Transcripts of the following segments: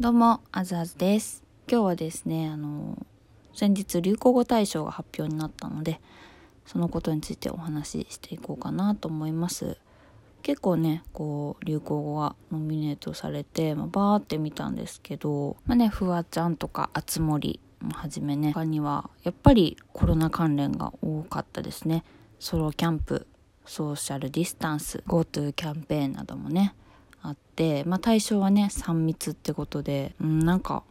どうも、あずあずです。今日はですね、あの、先日流行語大賞が発表になったので、そのことについてお話ししていこうかなと思います。結構ね、こう、流行語がノミネートされて、まあ、バーって見たんですけど、まあね、フワちゃんとか、あつ森はじめね、他には、やっぱりコロナ関連が多かったですね。ソロキャンプ、ソーシャルディスタンス、GoTo キャンペーンなどもね、あって、まあ、対象はね3密ってことで、うん、なんか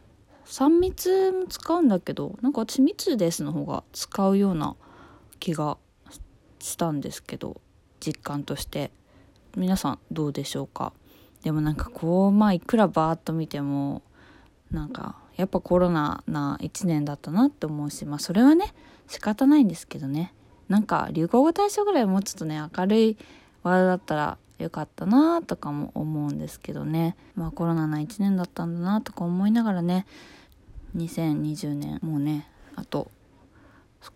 3密も使うんだけどなんか私密ですの方が使うような気がしたんですけど実感として。皆さんどうでしょうか？でもなんかこうまあいくらバーッと見てもなんかやっぱコロナな1年だったなって思うしまあそれはね仕方ないんですけどね。なんか流行語大賞ぐらいもうちょっとね明るいワードだったらよかったなとかも思うんですけどね。まあコロナな1年だったんだなとか思いながらね。2020年もうねあと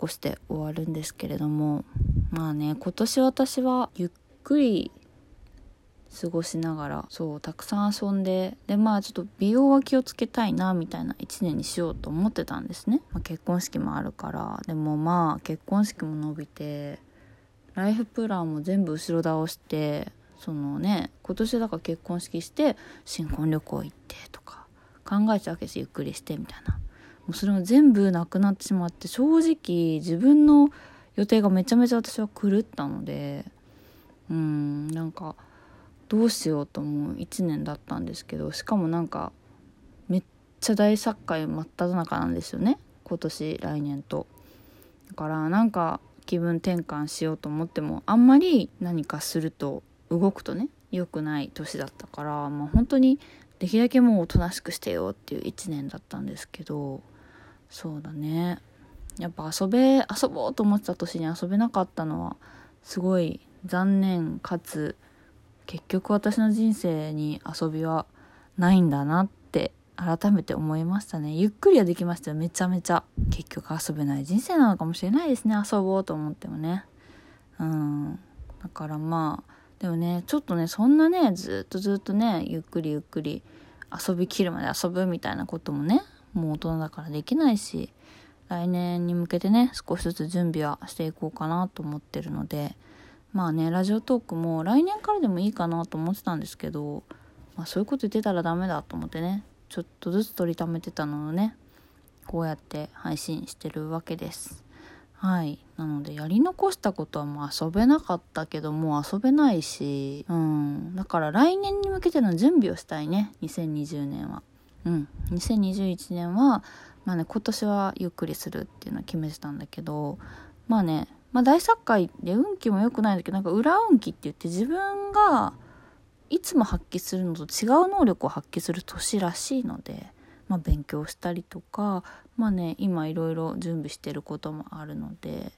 少しで終わるんですけれども。まあね今年私はゆっくり過ごしながらそうたくさん遊んででまあちょっと美容は気をつけたいなみたいな1年にしようと思ってたんですね、まあ、結婚式もあるから。でもまあ結婚式も伸びてライフプランも全部後ろ倒してそのね今年だから結婚式して新婚旅行行ってとか考えちゃうわけです。ゆっくりしてみたいな。もうそれも全部なくなってしまって正直自分の予定がめちゃめちゃ私は狂ったのでうんなんかどうしようと思う。1年だったんですけどしかもなんかめっちゃ大作会真っ只中なんですよね。今年来年と。だからなんか気分転換しようと思ってもあんまり何かすると動くとね良くない年だったからまあ本当にできるだけもうおとなしくしてよっていう1年だったんですけどそうだね。やっぱ遊べ遊ぼうと思ってた年に遊べなかったのはすごい残念かつ結局私の人生に遊びはないんだなって改めて思いましたね。ゆっくりはできましたよ。めちゃめちゃ。結局遊べない。人生なのかもしれないですね。遊ぼうと思ってもね。うん。だからまあでもね。ちょっとねそんなねずっとずっとねゆっくりゆっくり遊びきるまで遊ぶみたいなこともねもう大人だからできないし来年に向けてね少しずつ準備はしていこうかなと思ってるのでまあねラジオトークも来年からでもいいかなと思ってたんですけど、まあ、そういうこと言ってたらダメだと思ってねちょっとずつ取りためてたのをねこうやって配信してるわけです。はい。なのでやり残したことはもう遊べなかったけどもう遊べないしうん。だから来年に向けての準備をしたいね。2020年は。うん。2021年はまあね今年はゆっくりするっていうのは決めてたんだけどまあねまあ大作会で運気も良くないんだけどなんか裏運気って言って自分がいつも発揮するのと違う能力を発揮する年らしいので、まあ、勉強したりとかまあね今いろいろ準備してることもあるので、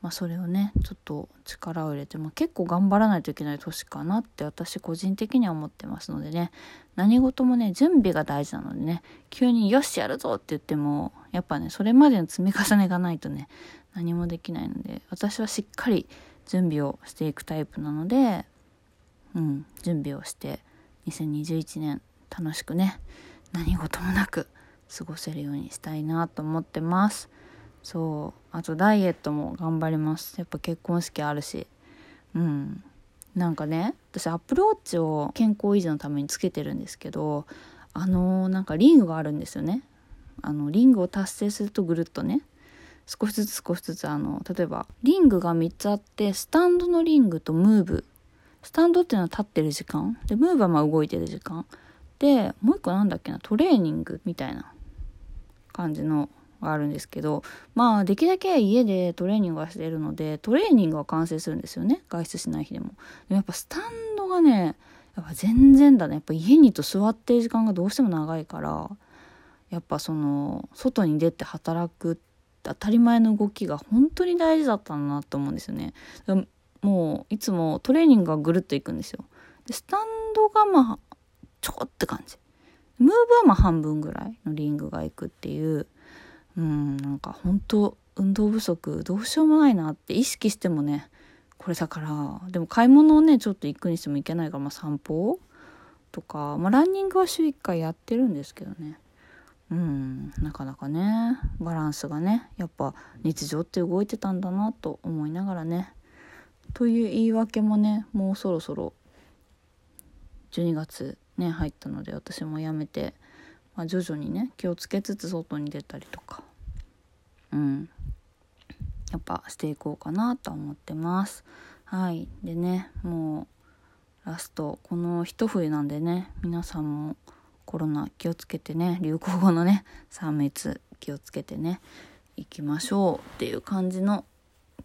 まあ、それをねちょっと力を入れて、まあ、結構頑張らないといけない年かなって私個人的には思ってますのでね何事もね準備が大事なのでね急に「よしやるぞ!」って言ってもやっぱねそれまでの積み重ねがないとね何もできないので私はしっかり準備をしていくタイプなのでうん準備をして2021年楽しくね何事もなく過ごせるようにしたいなと思ってます。そう。あとダイエットも頑張ります。やっぱ結婚式あるし。うん。なんかね私アップルウォッチを健康維持のためにつけてるんですけどあのー、なんかリングがあるんですよね。あのリングを達成するとぐるっとね少しずつ少しずつあの例えばリングが3つあってスタンドのリングとムーブ。スタンドっていうのは立ってる時間。でムーブはまあ動いてる時間。でもう一個なんだっけなトレーニングみたいな感じのがあるんですけどまあできるだけ家でトレーニングはしてるのでトレーニングは完成するんですよね外出しない日でも。でもやっぱスタンドがねやっぱ全然だね。やっぱ家にと座ってる時間がどうしても長いからやっぱその外に出て働く当たり前の動きが本当に大事だったんだなと思うんですよね。もういつもトレーニングがぐるっといくんですよ。でスタンドがまあちょこって感じ。ムーブはまあ半分ぐらいのリングがいくっていう。うんなんか本当運動不足どうしようもないなって意識してもねこれだから。でも買い物をねちょっと行くにしてもいけないから、まあ、散歩とか、まあ、ランニングは週1回やってるんですけどね。うんなかなかねバランスがねやっぱ日常って動いてたんだなと思いながらね。という言い訳もねもうそろそろ12月ね入ったので私もやめて、まあ、徐々にね気をつけつつ外に出たりとか。うん。やっぱしていこうかなと思ってます。はい。でねもうラストこの一冬なんでね皆さんもコロナ気をつけてね流行語のね3密気をつけてね行きましょう。っていう感じの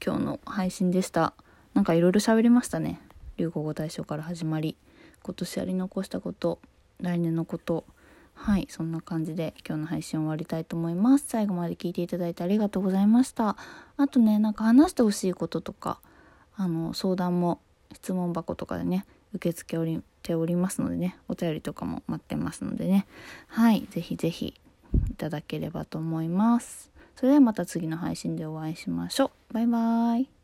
今日の配信でした。なんかいろいろ喋りましたね。流行語大賞から始まり。今年やり残したこと来年のこと。はいそんな感じで今日の配信終わりたいと思います。最後まで聞いていただいてありがとうございました。あとねなんか話してほしいこととかあの相談も質問箱とかでね受け付けおりておりますのでねお便りとかも待ってますのでね。はい是非是非いただければと思います。それではまた次の配信でお会いしましょう。バイバーイ。